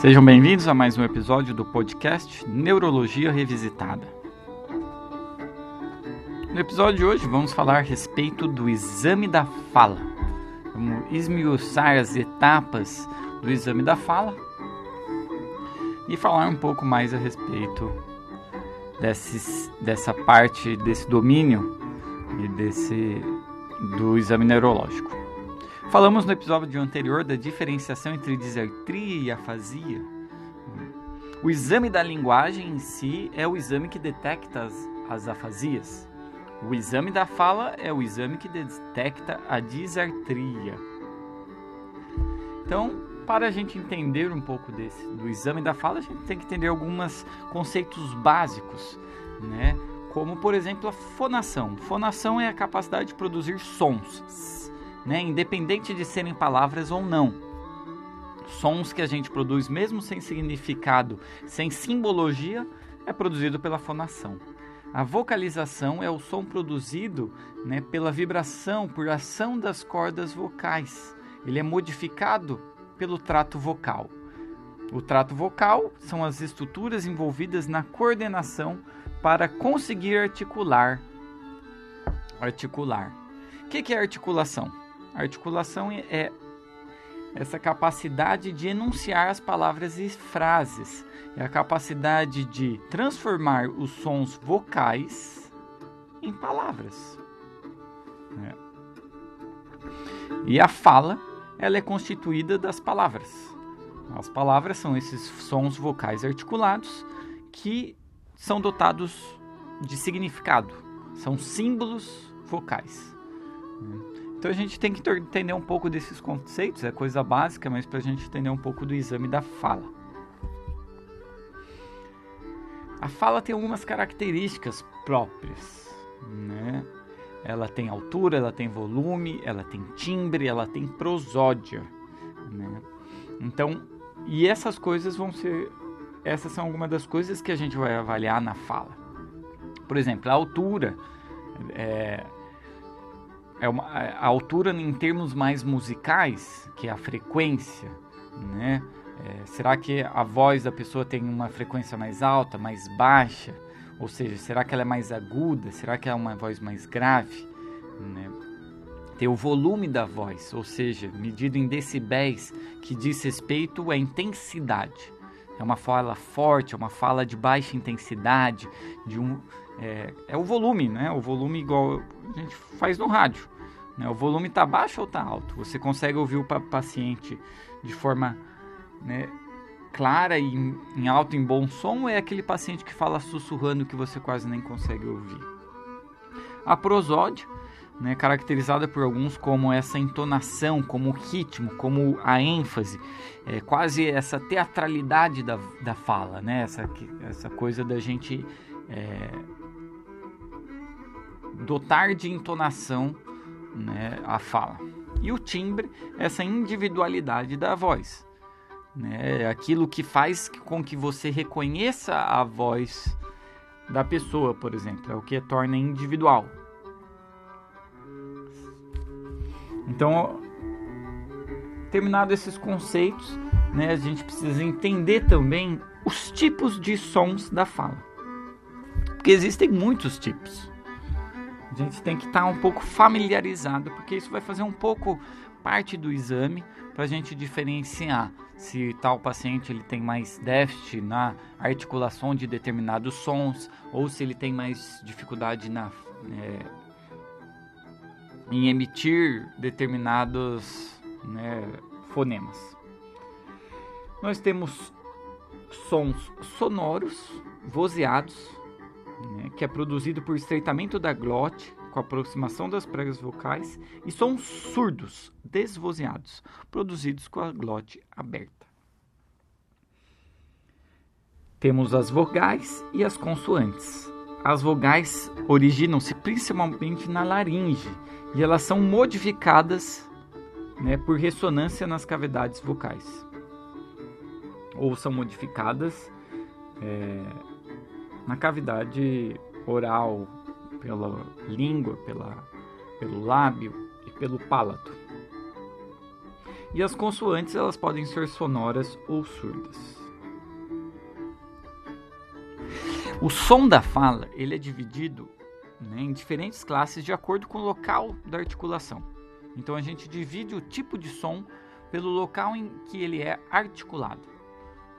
Sejam bem-vindos a mais um episódio do podcast Neurologia Revisitada. No episódio de hoje vamos falar a respeito do exame da fala. Vamos esmiuçar as etapas do exame da fala e falar um pouco mais a respeito desses, dessa parte, desse domínio e desse do exame neurológico. Falamos no episódio anterior da diferenciação entre disertria e afasia. O exame da linguagem em si é o exame que detecta as, as afasias. O exame da fala é o exame que detecta a disartria. Então, para a gente entender um pouco desse do exame da fala, a gente tem que entender alguns conceitos básicos, né? Como por exemplo a fonação. Fonação é a capacidade de produzir sons, né? Independente de serem palavras ou não. Sons que a gente produz mesmo sem significado, sem simbologia, é produzido pela fonação. A vocalização é o som produzido né, pela vibração, por ação das cordas vocais. Ele é modificado pelo trato vocal. O trato vocal são as estruturas envolvidas na coordenação para conseguir articular. Articular. O que é articulação? articulação é essa capacidade de enunciar as palavras e frases, é a capacidade de transformar os sons vocais em palavras. É. E a fala, ela é constituída das palavras. As palavras são esses sons vocais articulados que são dotados de significado, são símbolos vocais. Então a gente tem que entender um pouco desses conceitos, é coisa básica, mas para a gente entender um pouco do exame da fala. A fala tem algumas características próprias, né? Ela tem altura, ela tem volume, ela tem timbre, ela tem prosódia, né? Então, e essas coisas vão ser, essas são algumas das coisas que a gente vai avaliar na fala. Por exemplo, a altura, é, é uma, a altura em termos mais musicais, que é a frequência, né? É, será que a voz da pessoa tem uma frequência mais alta, mais baixa? Ou seja, será que ela é mais aguda? Será que é uma voz mais grave? Né? Tem o volume da voz, ou seja, medido em decibéis, que diz respeito à intensidade. É uma fala forte, é uma fala de baixa intensidade, de um é, é o volume, né? O volume igual a gente faz no rádio. Né? O volume está baixo ou está alto? Você consegue ouvir o paciente de forma né, clara e em alto, em bom som, ou é aquele paciente que fala sussurrando que você quase nem consegue ouvir? A prosódia, né, caracterizada por alguns como essa entonação, como o ritmo, como a ênfase, é, quase essa teatralidade da, da fala, né, essa, essa coisa da gente é, dotar de entonação né, a fala. E o timbre, essa individualidade da voz. Né, aquilo que faz com que você reconheça a voz da pessoa, por exemplo, é o que torna individual. Então, terminado esses conceitos, né, a gente precisa entender também os tipos de sons da fala. Porque existem muitos tipos. A gente tem que estar tá um pouco familiarizado, porque isso vai fazer um pouco parte do exame para a gente diferenciar se tal paciente ele tem mais déficit na articulação de determinados sons ou se ele tem mais dificuldade na, é, em emitir determinados né, fonemas. Nós temos sons sonoros, vozeados, né, que é produzido por estreitamento da glote com aproximação das pregas vocais, e sons surdos, desvozeados, produzidos com a glote aberta. Temos as vogais e as consoantes. As vogais originam-se principalmente na laringe e elas são modificadas né, por ressonância nas cavidades vocais. Ou são modificadas é, na cavidade oral, pela língua, pela pelo lábio e pelo palato. E as consoantes elas podem ser sonoras ou surdas. O som da fala ele é dividido né, em diferentes classes de acordo com o local da articulação. Então a gente divide o tipo de som pelo local em que ele é articulado.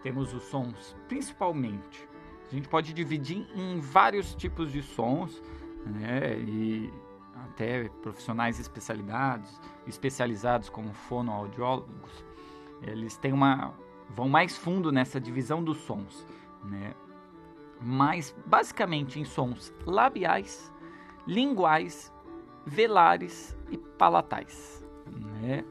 Temos os sons principalmente. A gente pode dividir em vários tipos de sons, né, e até profissionais especializados, especializados como fonoaudiólogos, eles têm uma vão mais fundo nessa divisão dos sons, né? Mas basicamente em sons labiais, linguais, velares e palatais, né?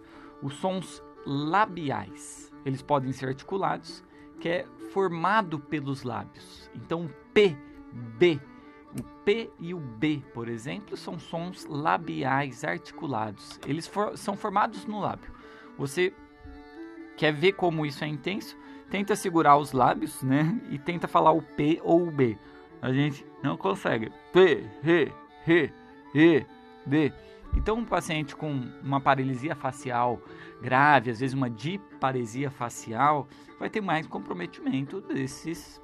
Os sons labiais, eles podem ser articulados, que é formado pelos lábios. Então P, B, o P e o B, por exemplo, são sons labiais articulados. Eles for, são formados no lábio. Você quer ver como isso é intenso? Tenta segurar os lábios, né? E tenta falar o P ou o B. A gente não consegue. P, R, R, E, D. Então, um paciente com uma paralisia facial grave, às vezes uma diparesia facial, vai ter mais comprometimento desses,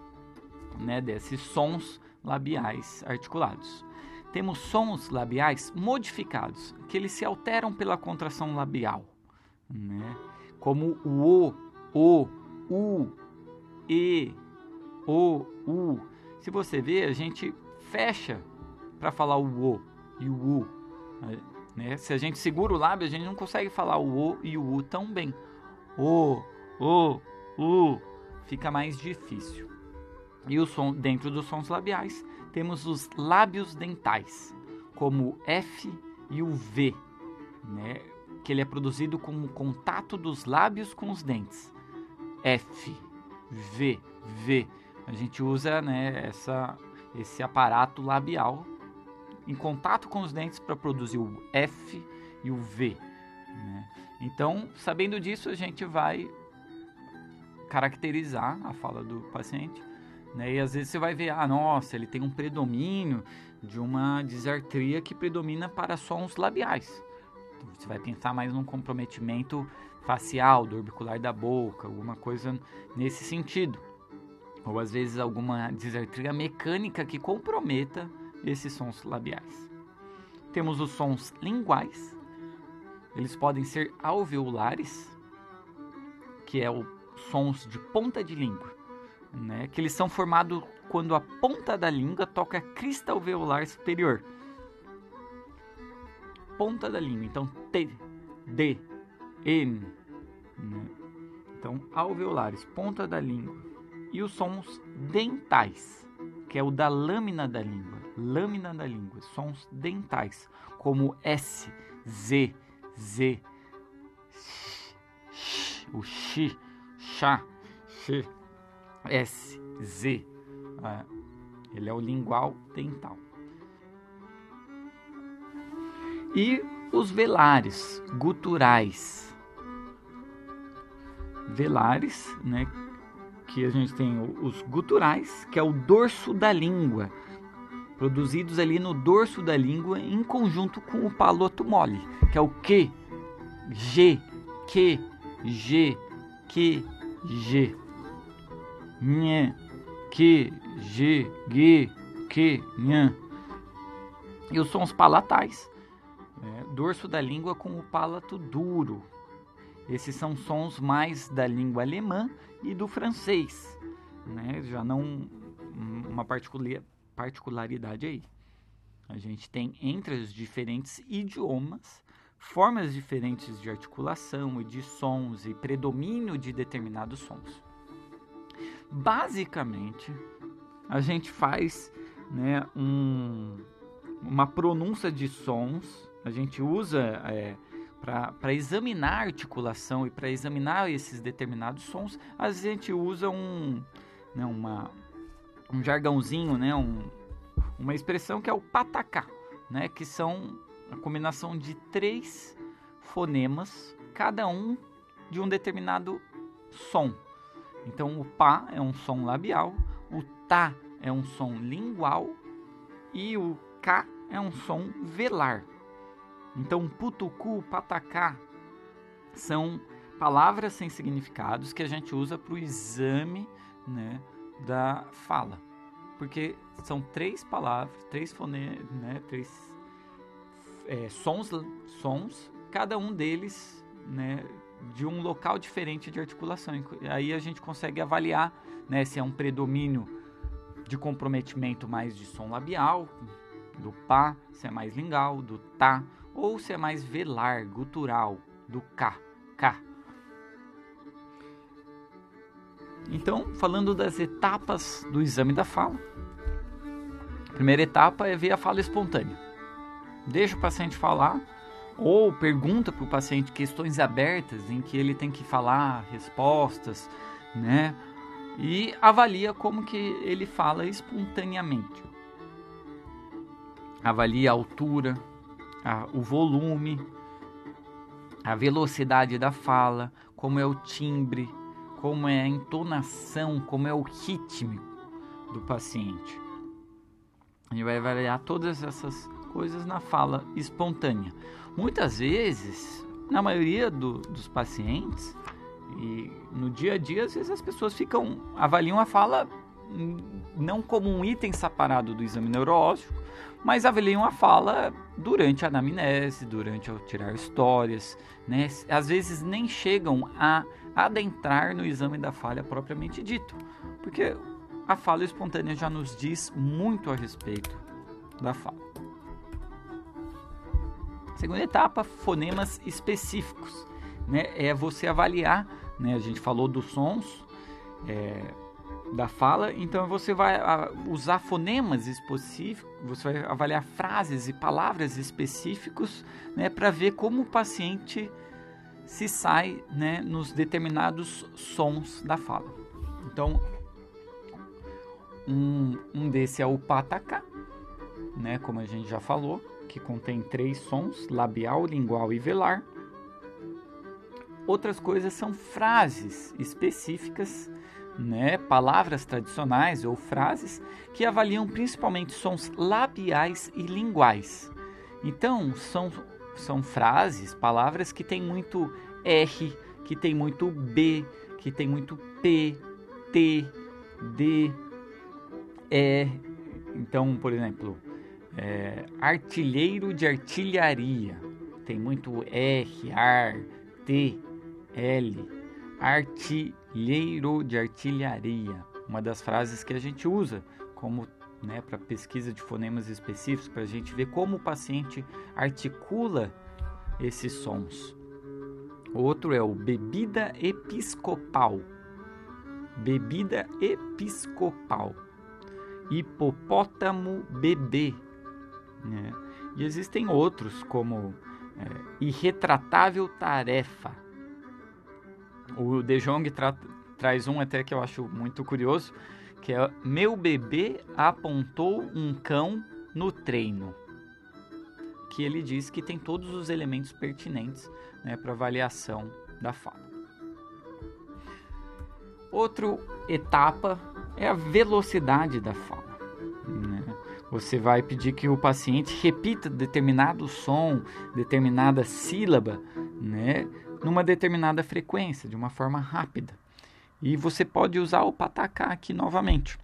né, desses sons labiais articulados. Temos sons labiais modificados, que eles se alteram pela contração labial, né? como o O, O, U, E, O, U. Se você ver, a gente fecha para falar o O e o U. Né? Se a gente segura o lábio, a gente não consegue falar o O e o U tão bem. O, O, U. Fica mais difícil. E o som dentro dos sons labiais temos os lábios dentais, como o F e o V, né? que ele é produzido com o contato dos lábios com os dentes. F, V, V. A gente usa né, essa, esse aparato labial em contato com os dentes para produzir o F e o V. Né? Então, sabendo disso, a gente vai caracterizar a fala do paciente né? E às vezes você vai ver, ah, nossa, ele tem um predomínio de uma disartria que predomina para sons labiais. Então, você vai pensar mais num comprometimento facial, do orbicular da boca, alguma coisa nesse sentido. Ou às vezes alguma disartria mecânica que comprometa esses sons labiais. Temos os sons linguais. Eles podem ser alveolares, que é o sons de ponta de língua né? Que eles são formados quando a ponta da língua toca a crista alveolar superior. Ponta da língua, então T, D, N. Né? Então, alveolares, ponta da língua. E os sons dentais, que é o da lâmina da língua. Lâmina da língua, sons dentais, como S, Z, Z, o X, chá, X. SZ. É, ele é o lingual dental. E os velares guturais. Velares, né? Que a gente tem os guturais, que é o dorso da língua, produzidos ali no dorso da língua em conjunto com o paloto mole, que é o Q, G, Q, G, Q, G nhê, que, g, g, que, nhã. E os sons palatais, é, dorso da língua com o palato duro. Esses são sons mais da língua alemã e do francês, né? Já não uma particularidade aí. A gente tem entre os diferentes idiomas formas diferentes de articulação e de sons e predomínio de determinados sons. Basicamente, a gente faz né, um, uma pronúncia de sons, a gente usa é, para examinar a articulação e para examinar esses determinados sons, a gente usa um, né, uma, um jargãozinho, né, um, uma expressão que é o patacá, né, que são a combinação de três fonemas, cada um de um determinado som. Então o pá é um som labial, o tá é um som lingual e o cá é um som velar. Então, putucu, patacá são palavras sem significados que a gente usa para o exame né, da fala. Porque são três palavras, três fonemas, né, três é, sons, sons, cada um deles né, de um local diferente de articulação. Aí a gente consegue avaliar né, se é um predomínio de comprometimento mais de som labial, do pá, se é mais lingal, do tá, ou se é mais velar, gutural, do cá, cá. Então, falando das etapas do exame da fala, a primeira etapa é ver a fala espontânea. Deixa o paciente falar ou pergunta para o paciente questões abertas em que ele tem que falar respostas, né? E avalia como que ele fala espontaneamente. Avalia a altura, a, o volume, a velocidade da fala, como é o timbre, como é a entonação, como é o ritmo do paciente. Ele vai avaliar todas essas coisas na fala espontânea. Muitas vezes, na maioria do, dos pacientes, e no dia a dia, às vezes as pessoas ficam avaliam a fala não como um item separado do exame neurológico, mas avaliam a fala durante a anamnese, durante ao tirar histórias, né? Às vezes nem chegam a adentrar no exame da falha propriamente dito, porque a fala espontânea já nos diz muito a respeito da fala. Segunda etapa, fonemas específicos. Né? É você avaliar, né? a gente falou dos sons é, da fala, então você vai usar fonemas específicos, você vai avaliar frases e palavras específicos né? para ver como o paciente se sai né? nos determinados sons da fala. Então, um, um desse é o patacá, né? como a gente já falou que contém três sons: labial, lingual e velar. Outras coisas são frases específicas, né, palavras tradicionais ou frases que avaliam principalmente sons labiais e linguais. Então, são, são frases, palavras que têm muito R, que tem muito B, que tem muito P, T, D, E. Então, por exemplo, é, artilheiro de artilharia. Tem muito R, AR, T, L. Artilheiro de artilharia. Uma das frases que a gente usa como né, para pesquisa de fonemas específicos, para a gente ver como o paciente articula esses sons. Outro é o bebida episcopal. Bebida episcopal. Hipopótamo bebê. Né? E existem outros, como é, Irretratável Tarefa. O De Jong tra traz um até que eu acho muito curioso, que é Meu bebê apontou um cão no treino. Que ele diz que tem todos os elementos pertinentes né, para avaliação da fala. Outra etapa é a velocidade da fala. Né? Você vai pedir que o paciente repita determinado som, determinada sílaba, né, numa determinada frequência, de uma forma rápida. E você pode usar o patacá aqui novamente.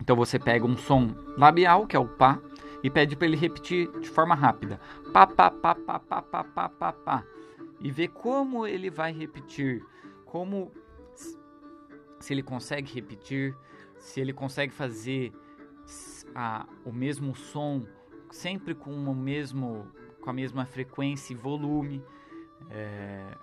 Então você pega um som labial, que é o pá, e pede para ele repetir de forma rápida. Pá, pá, pá, pá, pá, pá, pá, pá, pá. E ver como ele vai repetir, como se ele consegue repetir, se ele consegue fazer a, o mesmo som, sempre com o mesmo com a mesma frequência e volume. É,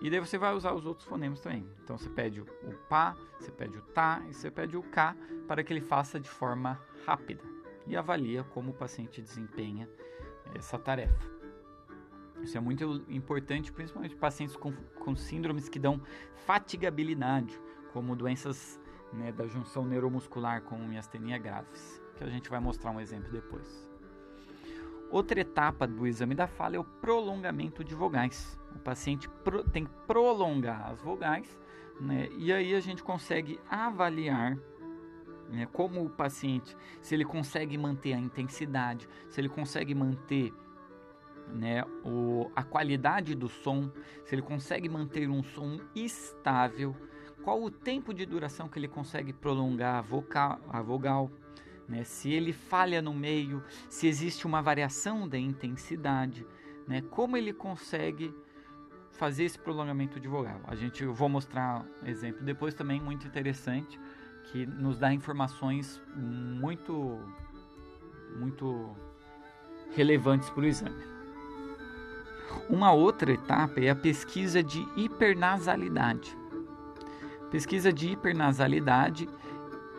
e daí você vai usar os outros fonemas também. Então você pede o, pá, você pede o tá e você pede o cá para que ele faça de forma rápida e avalia como o paciente desempenha essa tarefa. Isso é muito importante, principalmente pacientes com, com síndromes que dão fatigabilidade, como doenças né, da junção neuromuscular com miastenia graves que a gente vai mostrar um exemplo depois. Outra etapa do exame da fala é o prolongamento de vogais. O paciente tem que prolongar as vogais, né, e aí a gente consegue avaliar né, como o paciente, se ele consegue manter a intensidade, se ele consegue manter né, o, a qualidade do som, se ele consegue manter um som estável, qual o tempo de duração que ele consegue prolongar a vocal, a vogal né, se ele falha no meio, se existe uma variação da intensidade, né, como ele consegue fazer esse prolongamento de vogal. A gente eu vou mostrar um exemplo depois também muito interessante que nos dá informações muito muito relevantes para o exame. Uma outra etapa é a pesquisa de hipernasalidade. Pesquisa de hipernasalidade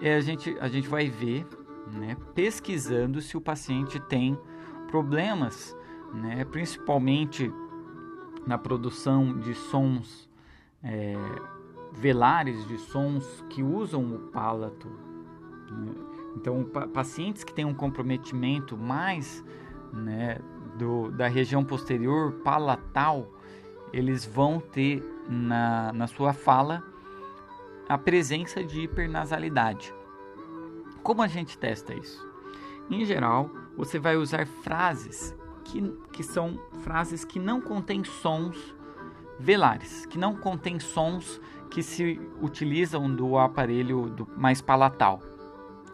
é a gente, a gente vai ver, né, pesquisando se o paciente tem problemas, né, principalmente na produção de sons é, velares, de sons que usam o palato. Né? Então, pa pacientes que têm um comprometimento mais né, do, da região posterior palatal, eles vão ter na, na sua fala a presença de hipernasalidade. Como a gente testa isso? Em geral, você vai usar frases que, que são frases que não contêm sons velares, que não contêm sons que se utilizam do aparelho do, mais palatal.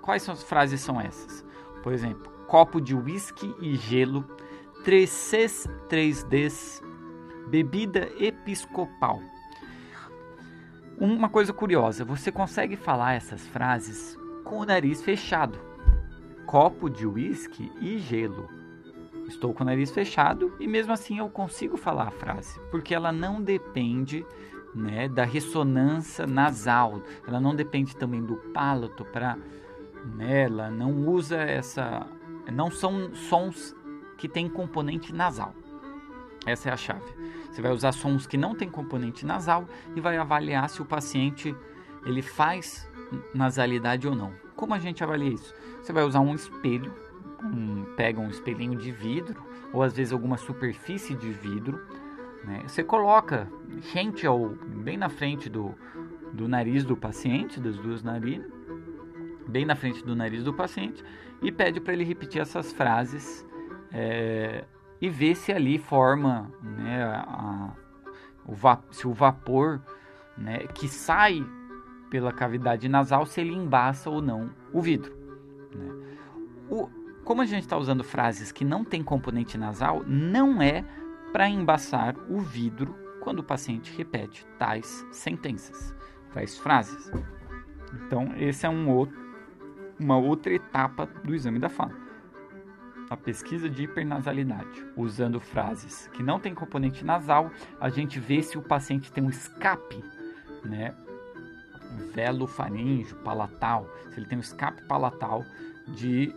Quais são as frases são essas? Por exemplo, copo de uísque e gelo 3Cs, 3Ds, bebida episcopal. Uma coisa curiosa, você consegue falar essas frases com o nariz fechado. Copo de uísque e gelo. Estou com o nariz fechado e mesmo assim eu consigo falar a frase, porque ela não depende né, da ressonância nasal, ela não depende também do palato para, né, ela não usa essa, não são sons que tem componente nasal. Essa é a chave. Você vai usar sons que não tem componente nasal e vai avaliar se o paciente ele faz nasalidade ou não. Como a gente avalia isso? Você vai usar um espelho, um, pega um espelhinho de vidro ou às vezes alguma superfície de vidro. Né? Você coloca rente ao bem na frente do, do nariz do paciente, das duas narinas, bem na frente do nariz do paciente e pede para ele repetir essas frases é, e ver se ali forma né, a, o se o vapor né, que sai pela cavidade nasal, se ele embaça ou não o vidro. Né. O, como a gente está usando frases que não tem componente nasal, não é para embaçar o vidro quando o paciente repete tais sentenças, tais frases. Então, esse é um outro, uma outra etapa do exame da fala a pesquisa de hipernasalidade, usando frases que não têm componente nasal, a gente vê se o paciente tem um escape, né? Velo faríngeo, palatal, se ele tem um escape palatal de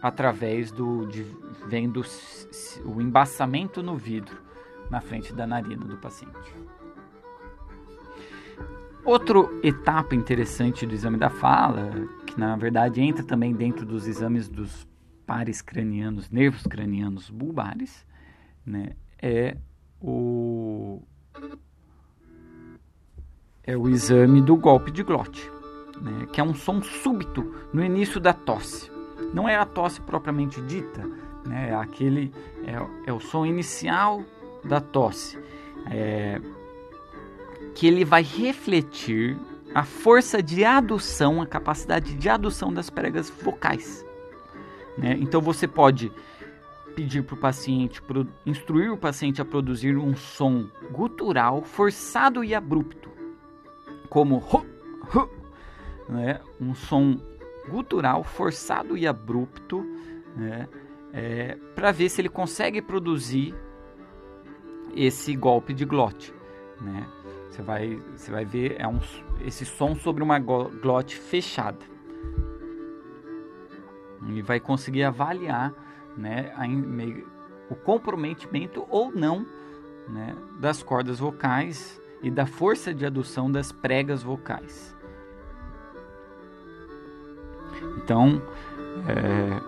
através do de, vendo o embaçamento no vidro na frente da narina do paciente. Outra etapa interessante do exame da fala, que na verdade entra também dentro dos exames dos pares cranianos, nervos cranianos bulbares, né, é o é o exame do golpe de glote, né, que é um som súbito no início da tosse. Não é a tosse propriamente dita, né, é aquele é, é o som inicial da tosse, é, que ele vai refletir a força de adução, a capacidade de adução das pregas vocais. Né? Então você pode pedir para o paciente, instruir o paciente a produzir um som gutural forçado e abrupto, como né? um som gutural forçado e abrupto, né? É, para ver se ele consegue produzir esse golpe de glote. Né? Você vai, você vai ver é um, esse som sobre uma glote fechada e vai conseguir avaliar né, a, o comprometimento ou não né, das cordas vocais e da força de adução das pregas vocais. Então, é,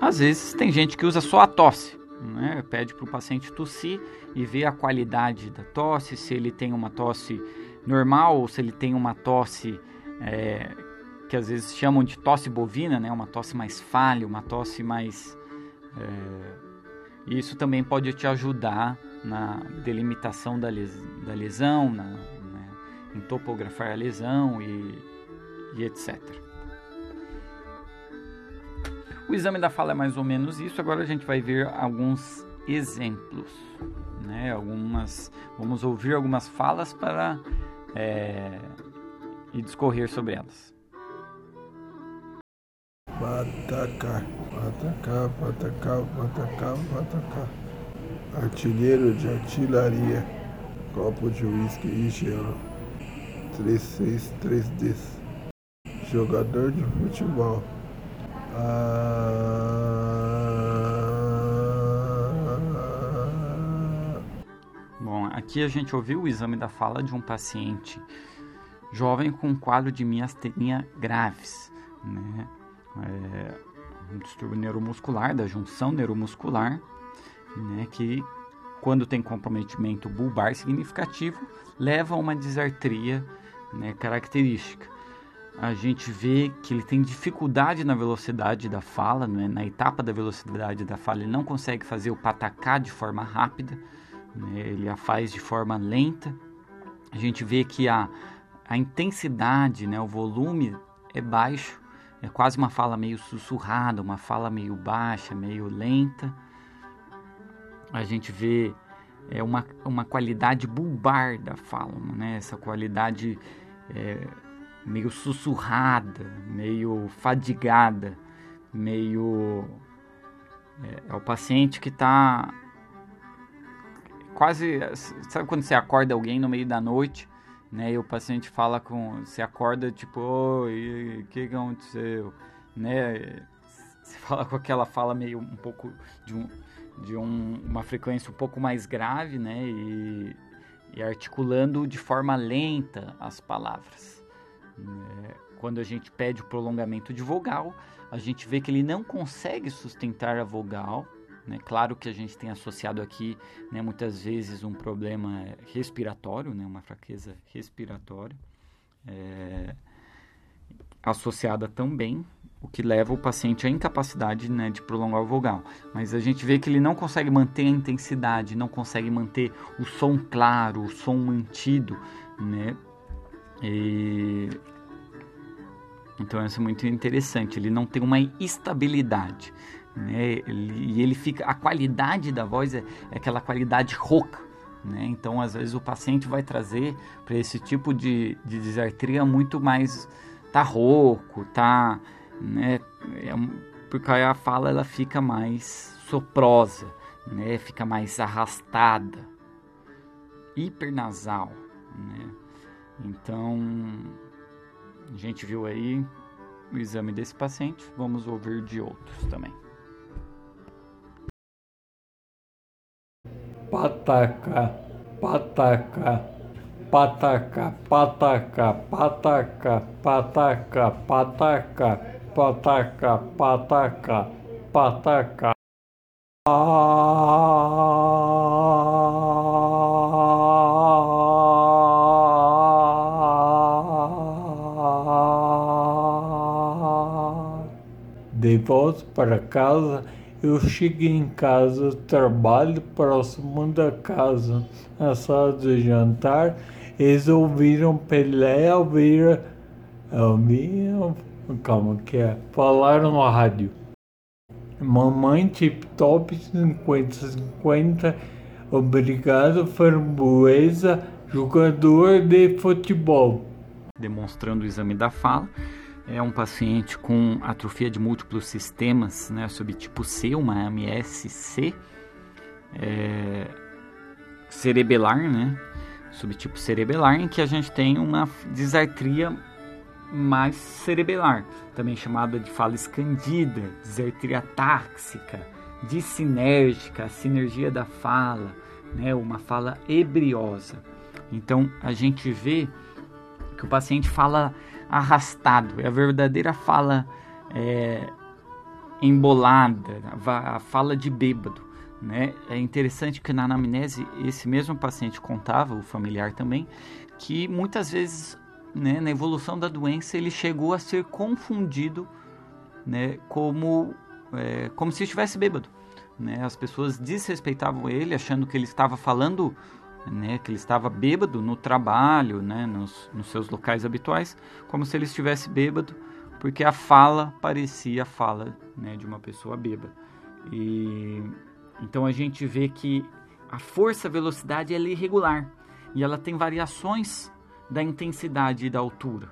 às vezes tem gente que usa só a tosse, né? pede para o paciente tossir e ver a qualidade da tosse, se ele tem uma tosse normal ou se ele tem uma tosse é, que às vezes chamam de tosse bovina, né? Uma tosse mais falha, uma tosse mais é, Isso também pode te ajudar na delimitação da, les da lesão, na, né, em topografar a lesão e, e etc. O exame da fala é mais ou menos isso. Agora a gente vai ver alguns exemplos, né? Algumas, vamos ouvir algumas falas para é, e discorrer sobre elas. Bataca, bataca, bataca, bataca, bataca. Artilheiro de artilharia. Copo de uísque e gelo. 363D. Jogador de futebol. Ah... Bom, aqui a gente ouviu o exame da fala de um paciente jovem com um quadro de miastenia graves, né? É um distúrbio neuromuscular, da junção neuromuscular, né? Que quando tem comprometimento bulbar significativo, leva a uma disartria né, característica. A gente vê que ele tem dificuldade na velocidade da fala, né? na etapa da velocidade da fala, ele não consegue fazer o patacá de forma rápida, né? ele a faz de forma lenta. A gente vê que a, a intensidade, né, o volume é baixo, é quase uma fala meio sussurrada, uma fala meio baixa, meio lenta. A gente vê é, uma, uma qualidade bulbar da fala, né, essa qualidade é, meio sussurrada, meio fadigada, meio. É, é o paciente que está quase. Sabe quando você acorda alguém no meio da noite né? E o paciente fala com, se acorda tipo, oi, o que aconteceu, né? Você fala com aquela fala meio um pouco de, um, de um, uma frequência um pouco mais grave, né? E, e articulando de forma lenta as palavras. Né? Quando a gente pede o prolongamento de vogal, a gente vê que ele não consegue sustentar a vogal, né? Claro que a gente tem associado aqui né, muitas vezes um problema respiratório, né, uma fraqueza respiratória, é, associada também, o que leva o paciente à incapacidade né, de prolongar o vogal. Mas a gente vê que ele não consegue manter a intensidade, não consegue manter o som claro, o som mantido, né? E... Então isso é muito interessante, ele não tem uma estabilidade né? Ele, e ele fica, a qualidade da voz é, é aquela qualidade rouca, né? Então, às vezes o paciente vai trazer para esse tipo de, de disartria muito mais tá rouco, tá, né? É, porque a fala ela fica mais soprosa, né? Fica mais arrastada, hipernasal, né? Então, a gente viu aí o exame desse paciente, vamos ouvir de outros também. pataca, pataca, pataca, pataca, pataca, pataca, pataca, pataca, pataca, pataca. De volta para casa eu cheguei em casa, trabalho próximo da casa, na sala de jantar, eles ouviram Pelé ouvir, ouviram, calma que é, falaram no rádio. Mamãe Tip Top 5050, obrigado Framboesa, jogador de futebol. Demonstrando o exame da fala é um paciente com atrofia de múltiplos sistemas, né, subtipo C, uma MSC, é, cerebelar, né, subtipo cerebelar, em que a gente tem uma disartria mais cerebelar, também chamada de fala escandida, disartria táxica, dissinérgica, sinergia da fala, né, uma fala ebriosa. Então a gente vê que o paciente fala arrastado, é a verdadeira fala é, embolada, a fala de bêbado. Né? É interessante que na anamnese esse mesmo paciente contava, o familiar também, que muitas vezes né, na evolução da doença ele chegou a ser confundido né, como, é, como se estivesse bêbado. né? As pessoas desrespeitavam ele, achando que ele estava falando, né? Que ele estava bêbado no trabalho, né? Nos, nos seus locais habituais, como se ele estivesse bêbado, porque a fala parecia a fala, né? De uma pessoa bêbada. E então a gente vê que a força, velocidade é irregular e ela tem variações da intensidade e da altura.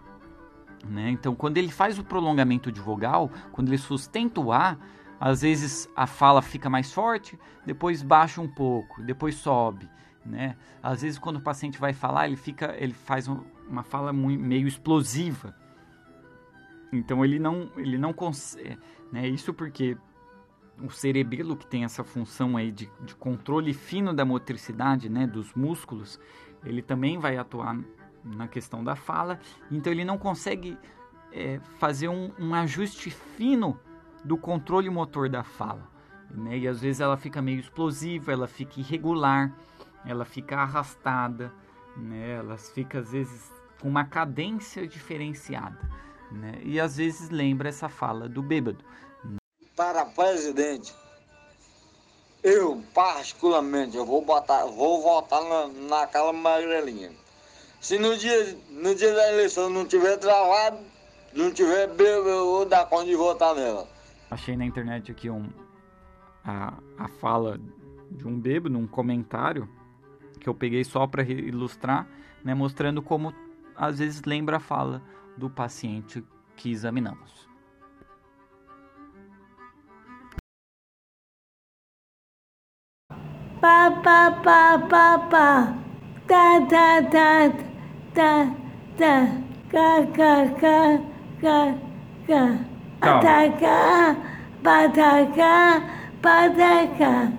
Né? Então, quando ele faz o prolongamento de vogal, quando ele sustenta o A, às vezes a fala fica mais forte, depois baixa um pouco, depois sobe. Né? Às vezes, quando o paciente vai falar, ele fica, ele faz um, uma fala muito, meio explosiva. Então, ele não, ele não consegue. Né? Isso porque o cerebelo, que tem essa função aí de, de controle fino da motricidade né, dos músculos, ele também vai atuar na questão da fala, então ele não consegue é, fazer um, um, ajuste fino do controle motor da fala. Né? E às vezes ela fica meio explosiva, ela fica irregular, ela fica arrastada, né? ela fica às vezes com uma cadência diferenciada. Né? E às vezes lembra essa fala do bêbado. Para presidente, eu particularmente eu vou botar, vou votar na, naquela magrelinha se no dia, no dia da eleição não tiver travado, não tiver bêbado, eu vou dar conta de votar nela. Achei na internet aqui um, a, a fala de um bêbado, um comentário, que eu peguei só para ilustrar, né, mostrando como às vezes lembra a fala do paciente que examinamos. Pa, pa, pa, pa, pa. Ta, ta, ta tá, tá, cá, cá, cá, cá, cá. Atacar, patacar, patacar.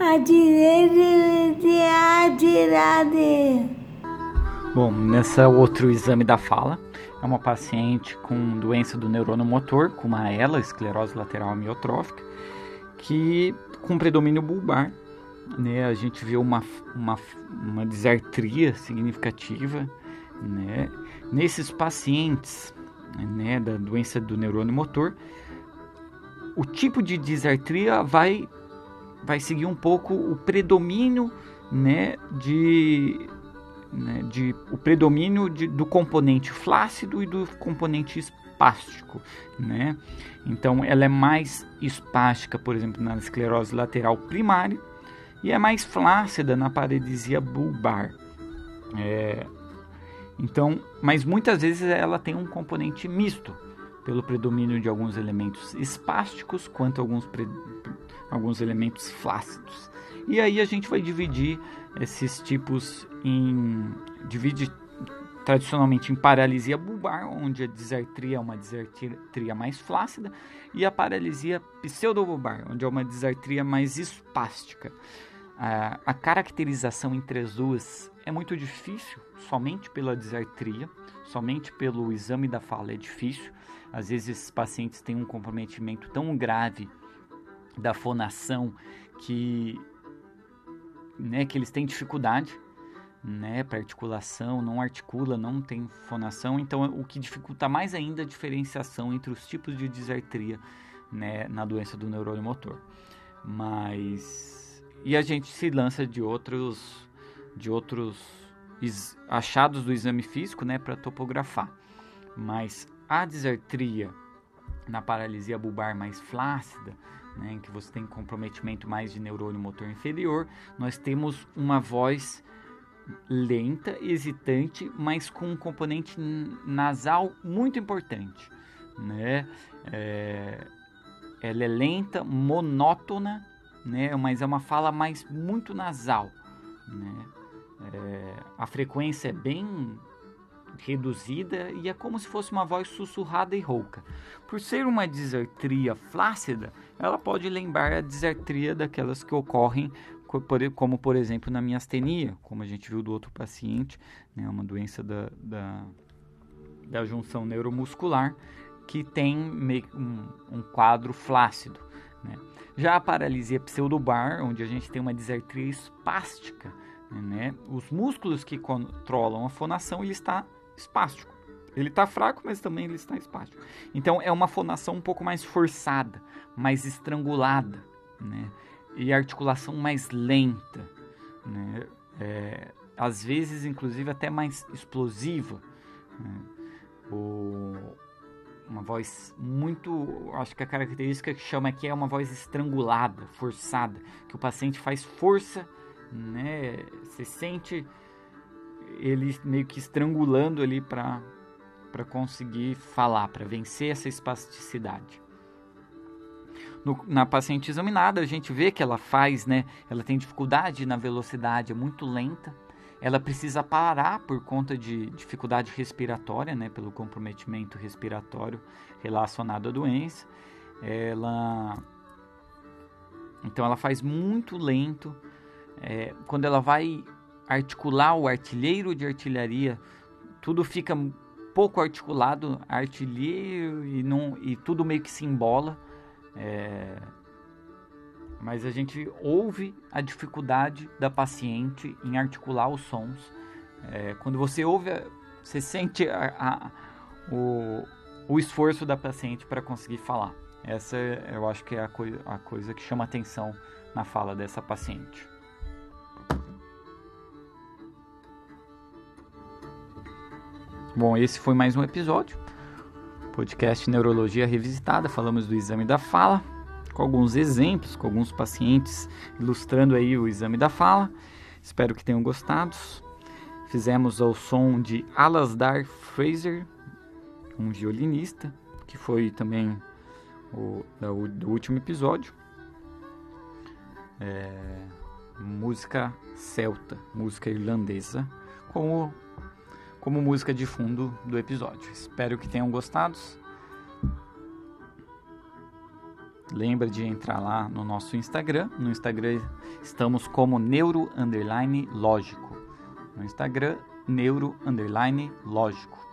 A direita de atirar Bom, nessa outro exame da fala, é uma paciente com doença do neurônio motor, com uma ELA, esclerose lateral amiotrófica, que com predomínio bulbar, né, a gente vê uma, uma, uma disartria significativa, né? Nesses pacientes né, da doença do neurônio motor, o tipo de disartria vai, vai seguir um pouco o predomínio né, de, né, de o predomínio de, do componente flácido e do componente espástico, né? Então ela é mais espástica, por exemplo, na esclerose lateral primária e é mais flácida na paredesia bulbar. É, então, mas muitas vezes ela tem um componente misto, pelo predomínio de alguns elementos espásticos quanto alguns, alguns elementos flácidos. E aí a gente vai dividir esses tipos em divide tradicionalmente em paralisia bulbar, onde a disartria é uma disartria mais flácida, e a paralisia pseudobulbar, onde é uma disartria mais espástica. A caracterização entre as duas é muito difícil, somente pela disartria, somente pelo exame da fala é difícil. Às vezes esses pacientes têm um comprometimento tão grave da fonação que, né, que eles têm dificuldade né, para articulação, não articula, não tem fonação, então o que dificulta mais ainda a diferenciação entre os tipos de disartria né, na doença do neurônio motor. Mas e a gente se lança de outros de outros achados do exame físico, né, para topografar. Mas a disartria na paralisia bulbar mais flácida, né, em que você tem comprometimento mais de neurônio motor inferior, nós temos uma voz lenta, hesitante, mas com um componente nasal muito importante, né? É, ela é lenta, monótona né? Mas é uma fala mais muito nasal, né? É, a frequência é bem reduzida e é como se fosse uma voz sussurrada e rouca. Por ser uma disartria flácida, ela pode lembrar a disartria daquelas que ocorrem, como por exemplo na miastenia, como a gente viu do outro paciente, né, uma doença da, da, da junção neuromuscular, que tem um, um quadro flácido. Né? Já a paralisia pseudobar, onde a gente tem uma disartria espástica, né? os músculos que controlam a fonação, ele está espástico. Ele está fraco, mas também ele está espástico. Então é uma fonação um pouco mais forçada, mais estrangulada. Né? e articulação mais lenta, né? É, às vezes, inclusive, até mais explosiva. Né? O, uma voz muito. Acho que a característica que chama aqui é uma voz estrangulada, forçada, que o paciente faz força, né? Você sente ele meio que estrangulando ali para para conseguir falar, para vencer essa espasticidade. No, na paciente examinada, a gente vê que ela faz, né? Ela tem dificuldade na velocidade, é muito lenta. Ela precisa parar por conta de dificuldade respiratória, né? Pelo comprometimento respiratório relacionado à doença. Ela, então, ela faz muito lento. É, quando ela vai articular o artilheiro de artilharia, tudo fica pouco articulado, artilheiro e, não, e tudo meio que se embola. É, mas a gente ouve a dificuldade da paciente em articular os sons. É, quando você ouve, você sente a, a, o, o esforço da paciente para conseguir falar. Essa eu acho que é a, coi a coisa que chama atenção na fala dessa paciente. Bom, esse foi mais um episódio. Podcast Neurologia Revisitada. Falamos do exame da fala, com alguns exemplos, com alguns pacientes ilustrando aí o exame da fala. Espero que tenham gostado. Fizemos ao som de Alasdair Fraser, um violinista, que foi também o do último episódio. É, música celta, música irlandesa, como como música de fundo do episódio. Espero que tenham gostado. Lembra de entrar lá no nosso Instagram. No Instagram estamos como neuro underline lógico. No Instagram, neuro underline lógico.